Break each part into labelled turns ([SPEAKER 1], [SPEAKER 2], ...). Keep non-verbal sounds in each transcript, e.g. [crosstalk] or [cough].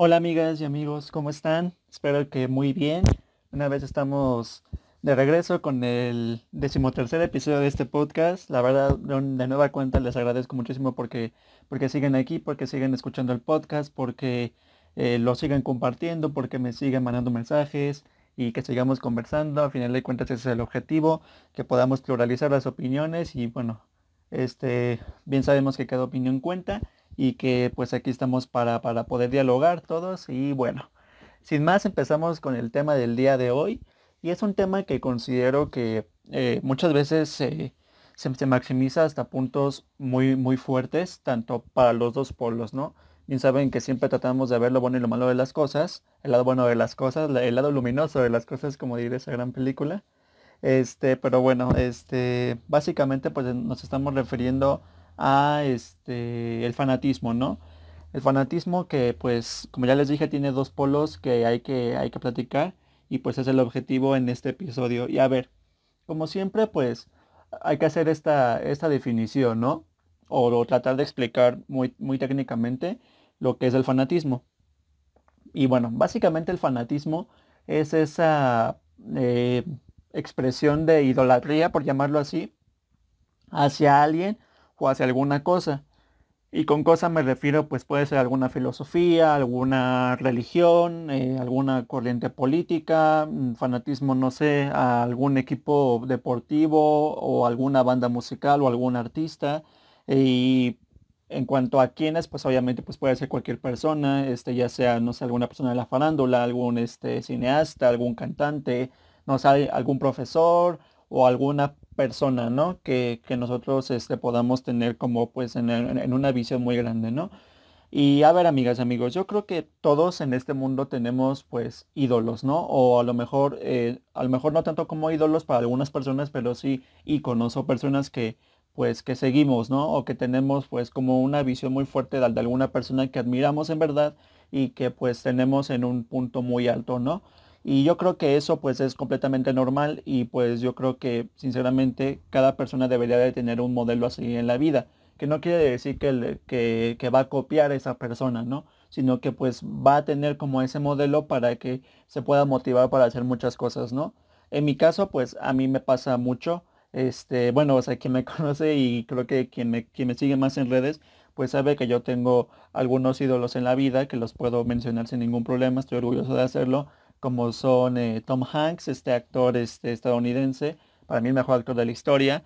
[SPEAKER 1] Hola amigas y amigos, ¿cómo están? Espero que muy bien. Una vez estamos de regreso con el decimotercer episodio de este podcast. La verdad, de nueva cuenta les agradezco muchísimo porque, porque siguen aquí, porque siguen escuchando el podcast, porque eh, lo siguen compartiendo, porque me siguen mandando mensajes y que sigamos conversando. A final de cuentas ese es el objetivo, que podamos pluralizar las opiniones y bueno, este, bien sabemos que cada opinión cuenta y que pues aquí estamos para, para poder dialogar todos y bueno, sin más empezamos con el tema del día de hoy y es un tema que considero que eh, muchas veces se, se, maximiza hasta puntos muy, muy fuertes, tanto para los dos polos, ¿no? Bien saben que siempre tratamos de ver lo bueno y lo malo de las cosas, el lado bueno de las cosas, el lado luminoso de las cosas, como diré esa gran película. Este, pero bueno, este, básicamente pues nos estamos refiriendo a este, el fanatismo, ¿no? El fanatismo que pues, como ya les dije, tiene dos polos que hay que, hay que platicar y pues es el objetivo en este episodio. Y a ver, como siempre pues hay que hacer esta, esta definición, ¿no? O, tratar de explicar muy, muy técnicamente lo que es el fanatismo. Y bueno, básicamente el fanatismo es esa eh, expresión de idolatría, por llamarlo así, hacia alguien o hacia alguna cosa. Y con cosa me refiero, pues puede ser alguna filosofía, alguna religión, eh, alguna corriente política, mm, fanatismo, no sé, algún equipo deportivo o alguna banda musical o algún artista. Y en cuanto a quiénes, pues obviamente pues puede ser cualquier persona, este, ya sea, no sé, alguna persona de la farándula, algún este, cineasta, algún cantante, no sé, algún profesor o alguna persona, ¿no? Que, nosotros este, podamos tener como pues en, una visión muy grande, ¿no? Y a ver, amigas y amigos, yo creo que todos en este mundo tenemos pues ídolos, ¿no? O a lo mejor, eh, a lo mejor no tanto como ídolos para algunas personas, pero sí íconos o personas que pues que seguimos, ¿no? O que tenemos pues como una visión muy fuerte de, de alguna persona que admiramos en verdad y que pues tenemos en un punto muy alto, ¿no? Y yo creo que eso pues es completamente normal y pues yo creo que sinceramente cada persona debería de tener un modelo así en la vida, que no quiere decir que, que, va a copiar esa persona, ¿no? Sino que pues va a tener como ese modelo para que se pueda motivar para hacer muchas cosas, ¿no? En mi caso pues a mí me pasa mucho, este, bueno, o sea, quien me [laughs] conoce y creo que quien me, quien me sigue más en redes, pues sabe que yo tengo algunos ídolos en la vida que los puedo mencionar sin ningún problema, estoy orgulloso de hacerlo como son eh, Tom Hanks, este actor este, estadounidense, para mí el mejor actor de la historia,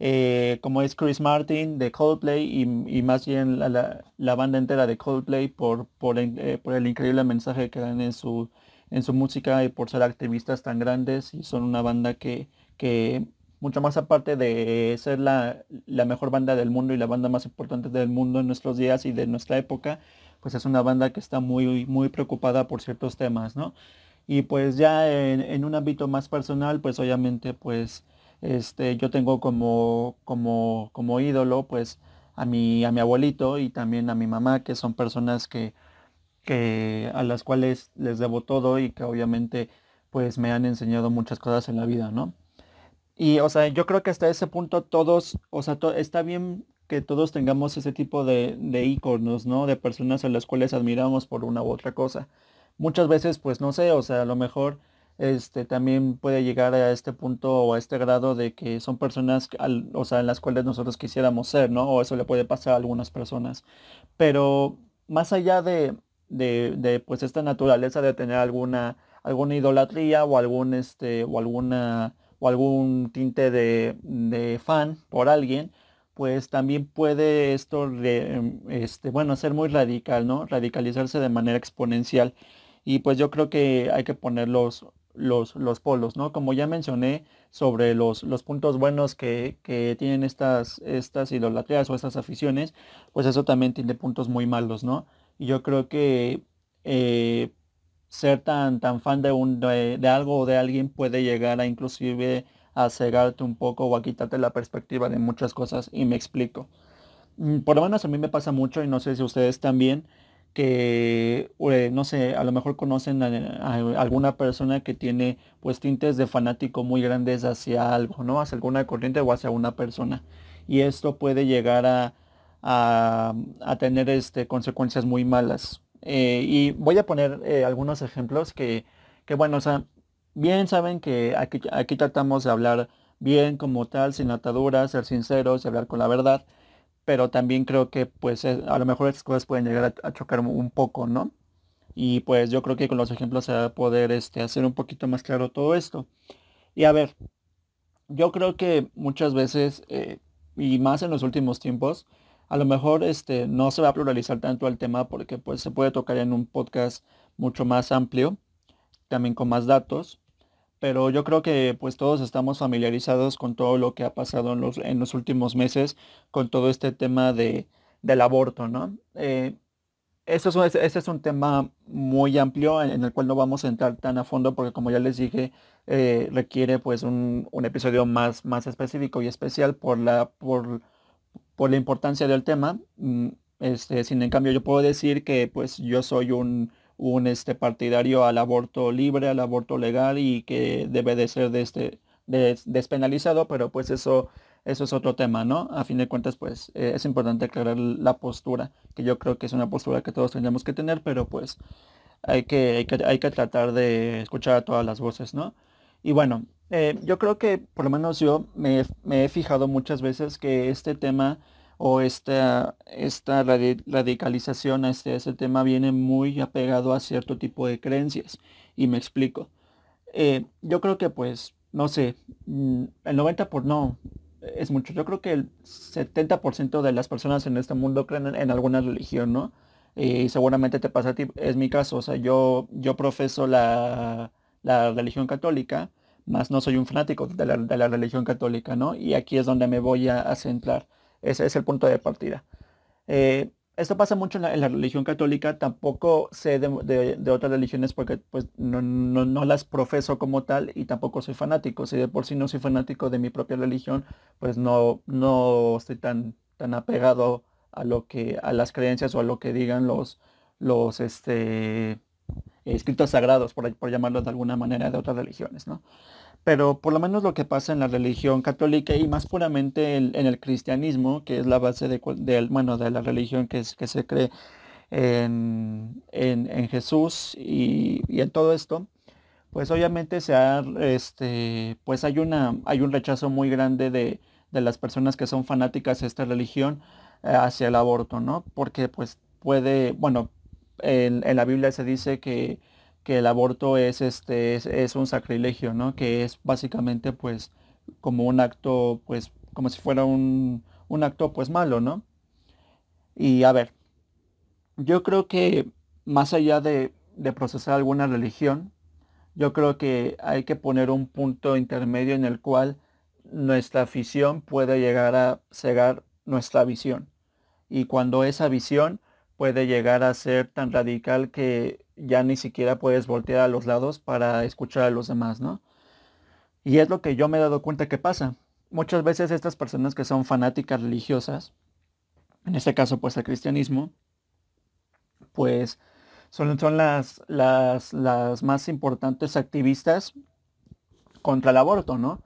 [SPEAKER 1] eh, como es Chris Martin de Coldplay y, más bien la, banda entera de Coldplay por, por, eh, por, el increíble mensaje que dan en su, en su música y por ser activistas tan grandes y son una banda que, que mucho más aparte de ser la, la, mejor banda del mundo y la banda más importante del mundo en nuestros días y de nuestra época, pues es una banda que está muy, muy preocupada por ciertos temas, ¿no? Y pues ya en, un ámbito más personal, pues obviamente pues este, yo tengo como, como, como ídolo pues a mi, a mi abuelito y también a mi mamá, que son personas que, que a las cuales les debo todo y que obviamente pues me han enseñado muchas cosas en la vida, ¿no? Y o sea, yo creo que hasta ese punto todos, o sea, está bien que todos tengamos ese tipo de, de íconos, ¿no? De personas a las cuales admiramos por una u otra cosa muchas veces, pues no sé, o sea, a lo mejor este también puede llegar a este punto o a este grado de que son personas, o sea, en las cuales nosotros quisiéramos ser, ¿no? O eso le puede pasar a algunas personas. Pero más allá de, de, pues esta naturaleza de tener alguna, alguna idolatría o algún este, o alguna o algún tinte de, de fan por alguien, pues también puede esto, este, bueno, ser muy radical, ¿no? Radicalizarse de manera exponencial. Y pues yo creo que hay que poner los, los, polos, ¿no? Como ya mencioné sobre los, los puntos buenos que, tienen estas, estas idolatrías o estas aficiones, pues eso también tiene puntos muy malos, ¿no? Y yo creo que eh, ser tan, tan fan de, un, de, algo o de alguien puede llegar a inclusive a cegarte un poco o a quitarte la perspectiva de muchas cosas y me explico. Mm, por lo menos a mí me pasa mucho y no sé si ustedes también, que, eh, no sé, a lo mejor conocen a, alguna persona que tiene pues tintes de fanático muy grandes hacia algo, ¿no? Hacia alguna corriente o hacia una persona. Y esto puede llegar a, a, tener este, consecuencias muy malas. Eh, y voy a poner eh, algunos ejemplos que, que, bueno, o sea, bien saben que aquí, aquí tratamos de hablar bien como tal, sin ataduras, ser sinceros y hablar con la verdad, pero también creo que pues a lo mejor estas cosas pueden llegar a, chocar un poco, ¿no? Y pues yo creo que con los ejemplos se va a poder este, hacer un poquito más claro todo esto. Y a ver, yo creo que muchas veces, eh, y más en los últimos tiempos, a lo mejor este, no se va a pluralizar tanto el tema porque pues se puede tocar en un podcast mucho más amplio, también con más datos, pero yo creo que pues todos estamos familiarizados con todo lo que ha pasado en los, en los últimos meses, con todo este tema de, del aborto, ¿no? Eh, este es, es un tema muy amplio en, el cual no vamos a entrar tan a fondo porque como ya les dije, eh, requiere pues un, episodio más, más específico y especial por la, por, por la importancia del tema. Mm, este, sin en cambio yo puedo decir que pues yo soy un, un este, partidario al aborto libre, al aborto legal y que debe de ser de este, despenalizado, pero pues eso, eso es otro tema, ¿no? A fin de cuentas pues eh, es importante aclarar la postura, que yo creo que es una postura que todos tendríamos que tener, pero pues hay que, hay que, tratar de escuchar a todas las voces, ¿no? Y bueno, eh, yo creo que por lo menos yo me, me he fijado muchas veces que este tema o esta, esta radicalización a este, este, tema viene muy apegado a cierto tipo de creencias. Y me explico. Eh, yo creo que pues, no sé, mm, el 90 por no, es mucho. Yo creo que el 70% de las personas en este mundo creen en, alguna religión, ¿no? Y seguramente te pasa a ti, es mi caso, o sea, yo, yo profeso la, la religión católica, más no soy un fanático de la, de la, religión católica, ¿no? Y aquí es donde me voy a centrar. Ese es el punto de partida. Eh, esto pasa mucho en la, religión católica, tampoco sé de, otras religiones porque pues no, las profeso como tal y tampoco soy fanático. Si de por sí no soy fanático de mi propia religión, pues no, no estoy tan, tan apegado a lo que, a las creencias o a lo que digan los, los este, escritos sagrados, por, por llamarlos de alguna manera, de otras religiones, ¿no? Pero por lo menos lo que pasa en la religión católica y más puramente en, el cristianismo, que es la base de, bueno, de la religión que, se cree en, Jesús y, en todo esto, pues obviamente se ha, este, pues hay, una, hay un rechazo muy grande de, las personas que son fanáticas de esta religión eh, hacia el aborto, ¿no? Porque pues puede, bueno, en la Biblia se dice que que el aborto es, este, es, un sacrilegio, ¿no? Que es básicamente pues como un acto, pues como si fuera un, acto pues malo, ¿no? Y a ver, yo creo que más allá de, de procesar alguna religión, yo creo que hay que poner un punto intermedio en el cual nuestra afición puede llegar a cegar nuestra visión. Y cuando esa visión puede llegar a ser tan radical que ya ni siquiera puedes voltear a los lados para escuchar a los demás, ¿no? Y es lo que yo me he dado cuenta que pasa. Muchas veces estas personas que son fanáticas religiosas, en este caso pues el cristianismo, pues son, son las, las, las más importantes activistas contra el aborto, ¿no?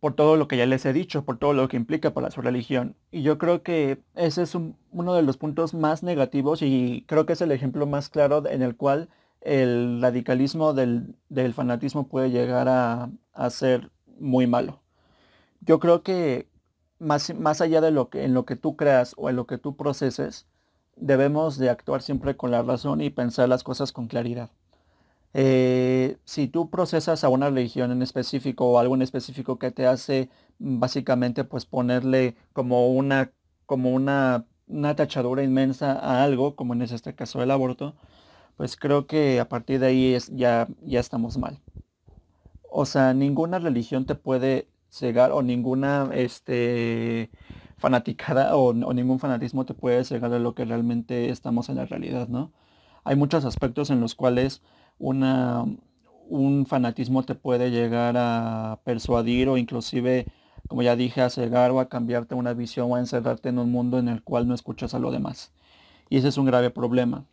[SPEAKER 1] Por todo lo que ya les he dicho, por todo lo que implica para su religión. Y yo creo que ese es uno de los puntos más negativos y creo que es el ejemplo más claro en el cual el radicalismo del, fanatismo puede llegar a, ser muy malo. Yo creo que más, más allá de lo que, en lo que tú creas o en lo que tú proceses, debemos de actuar siempre con la razón y pensar las cosas con claridad. Eh, si tú procesas a una religión en específico o algo en específico que te hace mm, básicamente pues ponerle como una, como una, una tachadura inmensa a algo, como en este caso el aborto, pues creo que a partir de ahí es, ya, ya estamos mal. O sea, ninguna religión te puede cegar o ninguna este, fanaticada o, ningún fanatismo te puede cegar de lo que realmente estamos en la realidad, ¿no? Hay muchos aspectos en los cuales un fanatismo te puede llegar a persuadir o inclusive, como ya dije, a cegar o a cambiarte una visión o a encerrarte en un mundo en el cual no escuchas a lo demás. Y ese es un grave problema.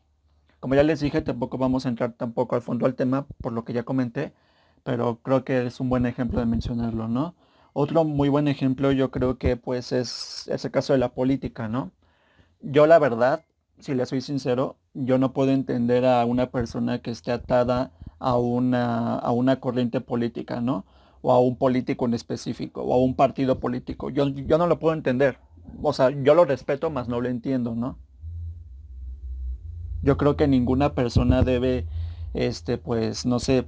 [SPEAKER 1] Como ya les dije, tampoco vamos a entrar tampoco al fondo al tema, por lo que ya comenté, pero creo que es un buen ejemplo de mencionarlo, ¿no? Otro muy buen ejemplo yo creo que pues es ese caso de la política, ¿no? Yo la verdad, si le soy sincero, yo no puedo entender a una persona que esté atada a una, a una corriente política, ¿no? O a un político en específico, o a un partido político. Yo, yo no lo puedo entender. O sea, yo lo respeto, más no lo entiendo, ¿no? Yo creo que ninguna persona debe, este, pues, no sé,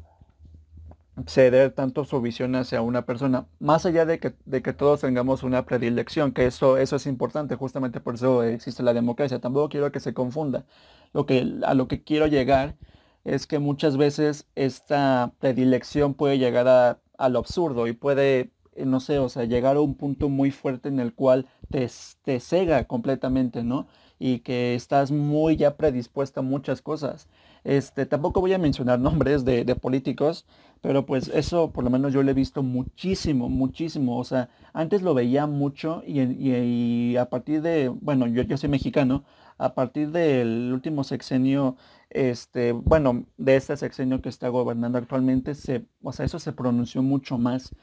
[SPEAKER 1] ceder tanto su visión hacia una persona, más allá de que, de que todos tengamos una predilección, que eso, eso es importante, justamente por eso existe la democracia. Tampoco quiero que se confunda. Lo que, a lo que quiero llegar es que muchas veces esta predilección puede llegar a, al absurdo y puede, no sé, o sea, llegar a un punto muy fuerte en el cual te, te cega completamente, ¿no? Y que estás muy ya predispuesta a muchas cosas. Este, tampoco voy a mencionar nombres de, políticos, pero pues eso por lo menos yo lo he visto muchísimo, muchísimo. O sea, antes lo veía mucho y, a partir de, bueno, yo, yo soy mexicano, a partir del último sexenio, este, bueno, de este sexenio que está gobernando actualmente, se, o sea, eso se pronunció mucho más.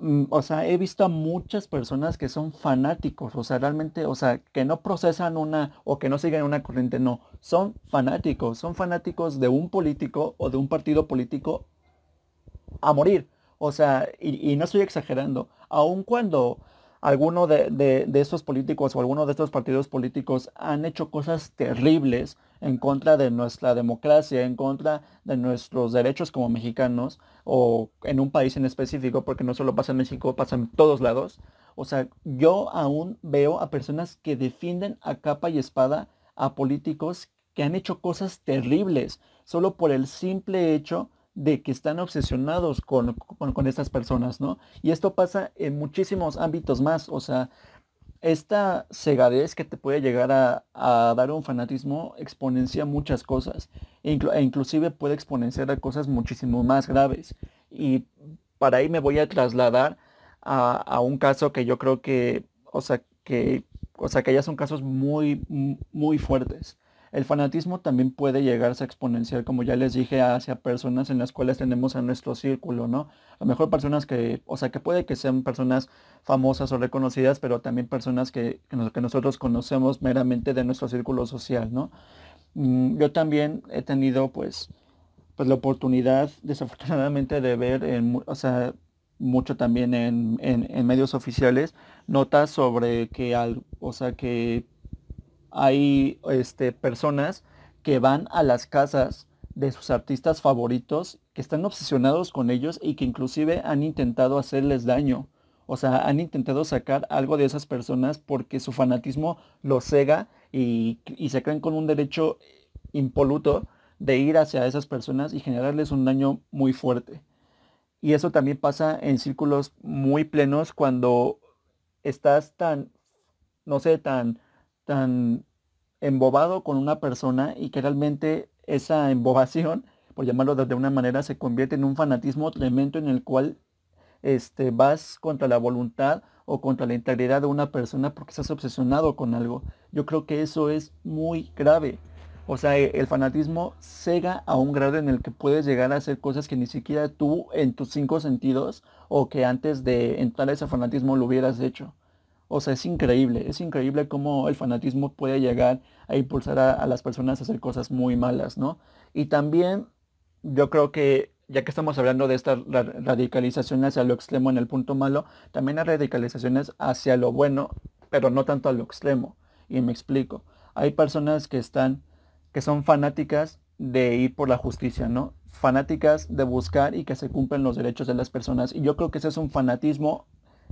[SPEAKER 1] Mm, o sea, he visto a muchas personas que son fanáticos, o sea, realmente, o sea, que no procesan una o que no siguen una corriente, no, son fanáticos, son fanáticos de un político o de un partido político a morir. O sea, y, y no estoy exagerando, aun cuando alguno de, de, estos políticos o alguno de estos partidos políticos han hecho cosas terribles en contra de nuestra democracia, en contra de nuestros derechos como mexicanos o en un país en específico, porque no solo pasa en México, pasa en todos lados. O sea, yo aún veo a personas que defienden a capa y espada a políticos que han hecho cosas terribles solo por el simple hecho de que están obsesionados con, con, estas personas, ¿no? Y esto pasa en muchísimos ámbitos más, o sea, esta cegadez que te puede llegar a, dar un fanatismo exponencia muchas cosas e, inclusive puede exponenciar a cosas muchísimo más graves. Y para ahí me voy a trasladar a, a, un caso que yo creo que, o sea, que, o sea, que ya son casos muy, muy fuertes. El fanatismo también puede llegarse a exponenciar, como ya les dije, hacia personas en las cuales tenemos en nuestro círculo, ¿no? A lo mejor personas que, o sea, que puede que sean personas famosas o reconocidas, pero también personas que, que nosotros conocemos meramente de nuestro círculo social, ¿no? Mm, yo también he tenido, pues, pues la oportunidad, desafortunadamente, de ver, en, o sea, mucho también en, en, medios oficiales, notas sobre que, al, o sea, que hay este, personas que van a las casas de sus artistas favoritos, que están obsesionados con ellos y que inclusive han intentado hacerles daño. O sea, han intentado sacar algo de esas personas porque su fanatismo los cega y, y se creen con un derecho impoluto de ir hacia esas personas y generarles un daño muy fuerte. Y eso también pasa en círculos muy plenos cuando estás tan, no sé, tan tan embobado con una persona y que realmente esa embobación, por llamarlo de una manera, se convierte en un fanatismo tremendo en el cual este, vas contra la voluntad o contra la integridad de una persona porque estás obsesionado con algo. Yo creo que eso es muy grave. O sea, e, el fanatismo cega a un grado en el que puedes llegar a hacer cosas que ni siquiera tú en tus cinco sentidos o que antes de entrar a ese fanatismo lo hubieras hecho. O sea, es increíble, es increíble cómo el fanatismo puede llegar a impulsar a, las personas a hacer cosas muy malas, ¿no? Y también yo creo que, ya que estamos hablando de esta radicalización hacia lo extremo en el punto malo, también hay radicalizaciones hacia lo bueno, pero no tanto a lo extremo. Y me explico. Hay personas que están, que son fanáticas de ir por la justicia, ¿no? Fanáticas de buscar y que se cumplen los derechos de las personas. Y yo creo que ese es un fanatismo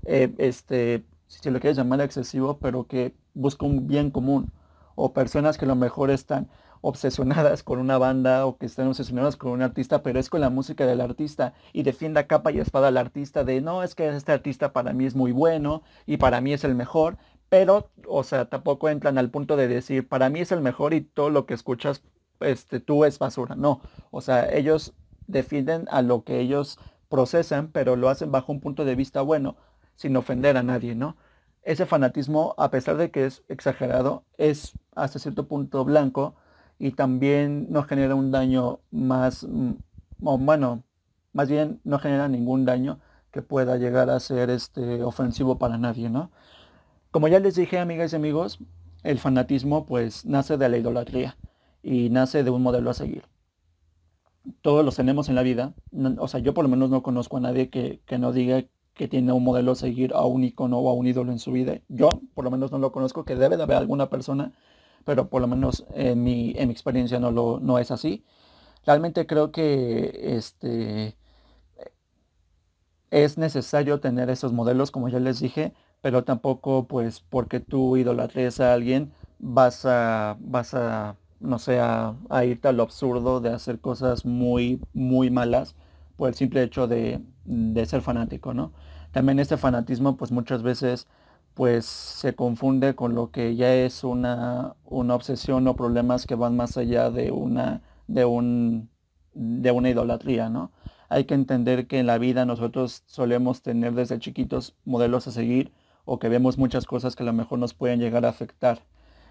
[SPEAKER 1] eh, este, si lo quieres llamar excesivo, pero que busca un bien común. O personas que a lo mejor están obsesionadas con una banda o que están obsesionadas con un artista, pero es con la música del artista y defiende a capa y espada al artista de no, es que este artista para mí es muy bueno y para mí es el mejor, pero, o sea, tampoco entran al punto de decir, para mí es el mejor y todo lo que escuchas, este, tú es basura. No, o sea, ellos defienden a lo que ellos procesan, pero lo hacen bajo un punto de vista bueno sin ofender a nadie, ¿no? Ese fanatismo, a pesar de que es exagerado, es hasta cierto punto blanco y también no genera un daño más, mm, bueno, más bien no genera ningún daño que pueda llegar a ser este, ofensivo para nadie, ¿no? Como ya les dije, amigas y amigos, el fanatismo pues nace de la idolatría. y nace de un modelo a seguir. Todos los tenemos en la vida. O sea, yo por lo menos no conozco a nadie que, que no diga que tiene un modelo a seguir, a un icono o a un ídolo en su vida. Yo por lo menos no lo conozco, que debe de haber alguna persona, pero por lo menos en mi, en mi experiencia no, lo, no es así. Realmente creo que este, es necesario tener esos modelos, como ya les dije, pero tampoco pues porque tú idolatres a alguien vas a, vas a no sé, a, irte a lo absurdo de hacer cosas muy, muy malas por el simple hecho de, de ser fanático, ¿no? También este fanatismo pues muchas veces pues se confunde con lo que ya es una, una obsesión o problemas que van más allá de una, de un, de una idolatría, ¿no? hay que entender que en la vida nosotros solemos tener desde chiquitos modelos a seguir o que vemos muchas cosas que a lo mejor nos pueden llegar a afectar.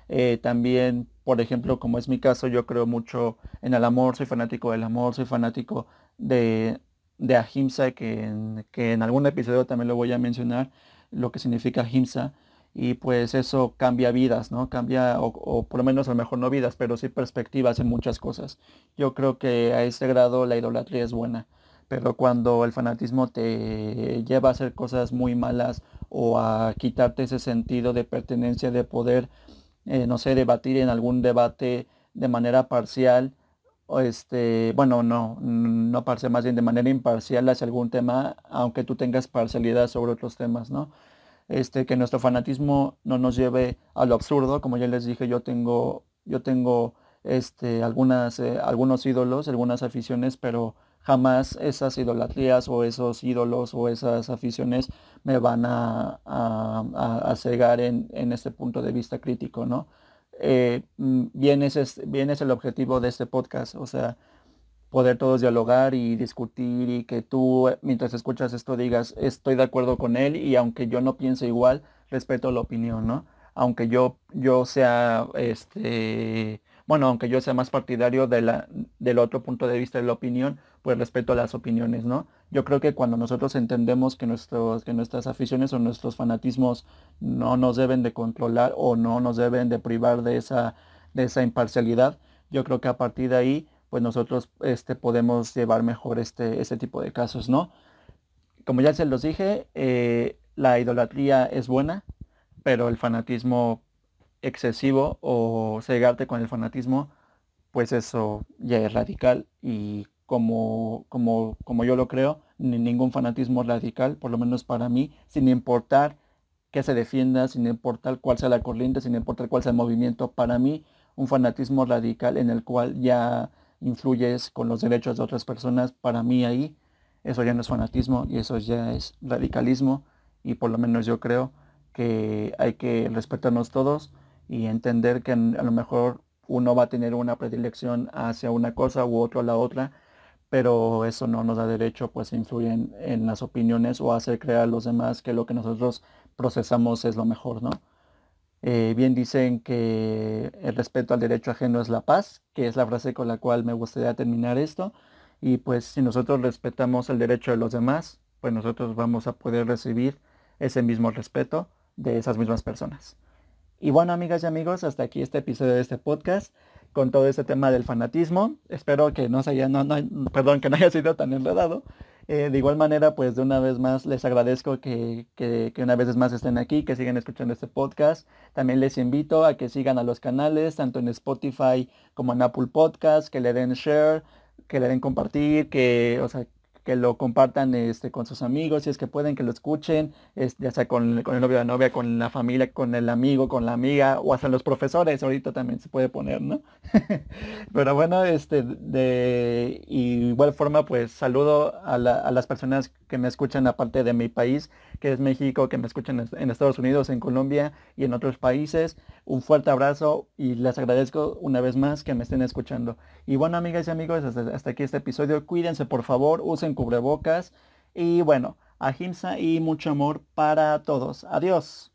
[SPEAKER 1] Eh, también, por ejemplo, como es mi caso, yo creo mucho en el amor, soy fanático del amor, soy fanático de, de Ahimsa, que en, que en algún episodio también lo voy a mencionar, lo que significa Ahimsa. Y pues eso cambia vidas, ¿no? Cambia, o, o, por lo menos a lo mejor no vidas, pero sí perspectivas en muchas cosas. Yo creo que a ese grado la idolatría es buena pero cuando el fanatismo te lleva a hacer cosas muy malas o a quitarte ese sentido de pertenencia, de poder, eh, no sé, debatir en algún debate de manera parcial, este, bueno, no, no parcial, más bien de manera imparcial hacia algún tema, aunque tú tengas parcialidad sobre otros temas, ¿no? Este, que nuestro fanatismo no nos lleve a lo absurdo, como ya les dije, yo tengo, yo tengo este, algunas, eh, algunos ídolos, algunas aficiones, pero jamás esas idolatrías o esos ídolos o esas aficiones me van a, a, cegar en, este punto de vista crítico, ¿no? Eh, mm, bien, es, bien es el objetivo de este podcast, o sea, poder todos dialogar y discutir y que tú mientras escuchas esto digas estoy de acuerdo con él y aunque yo no piense igual, respeto la opinión, ¿no? Aunque yo, yo sea este bueno, aunque yo sea más partidario de la, del otro punto de vista de la opinión, pues respeto a las opiniones, ¿no? Yo creo que cuando nosotros entendemos que, nuestros, que nuestras aficiones o nuestros fanatismos no nos deben de controlar o no nos deben de privar de esa, de esa imparcialidad, yo creo que a partir de ahí, pues nosotros este, podemos llevar mejor este, este tipo de casos, ¿no? Como ya se los dije, eh, la idolatría es buena, pero el fanatismo excesivo o cegarte con el fanatismo, pues eso ya es radical y como, como, como yo lo creo, ni ningún fanatismo radical, por lo menos para mí, sin importar que se defienda, sin importar cuál sea la corriente, sin importar cuál sea el movimiento, para mí un fanatismo radical en el cual ya influyes con los derechos de otras personas, para mí ahí eso ya no es fanatismo y eso ya es radicalismo. Y por lo menos yo creo que hay que respetarnos todos y entender que a lo mejor uno va a tener una predilección hacia una cosa u otro a la otra, pero eso no nos da derecho pues a influir en, las opiniones o hacer creer a los demás que lo que nosotros procesamos es lo mejor, ¿no? Eh, bien dicen que el respeto al derecho ajeno es la paz, que es la frase con la cual me gustaría terminar esto. Y pues si nosotros respetamos el derecho de los demás, pues nosotros vamos a poder recibir ese mismo respeto de esas mismas personas. Y bueno, amigas y amigos, hasta aquí este episodio de este podcast con todo este tema del fanatismo. Espero que no se haya, no, perdón, que no haya sido tan enredado. Eh, de igual manera, pues de una vez más les agradezco que, que, que, una vez más estén aquí, que sigan escuchando este podcast. También les invito a que sigan a los canales, tanto en Spotify como en Apple Podcast, que le den share, que le den compartir, que, o sea, que lo compartan este, con sus amigos, si es que pueden, que lo escuchen, ya sea con, el novio, la novia, con la familia, con el amigo, con la amiga, o hasta los profesores, ahorita también se puede poner, ¿no? [laughs] Pero bueno, este, de igual forma, pues saludo a, a las personas que me escuchan aparte de mi país, que es México, que me escuchan en Estados Unidos, en Colombia y en otros países. Un fuerte abrazo y les agradezco una vez más que me estén escuchando. Y bueno, amigas y amigos, hasta, aquí este episodio. Cuídense por favor, usen cubrebocas. Y bueno, a ahimsa y mucho amor para todos. Adiós.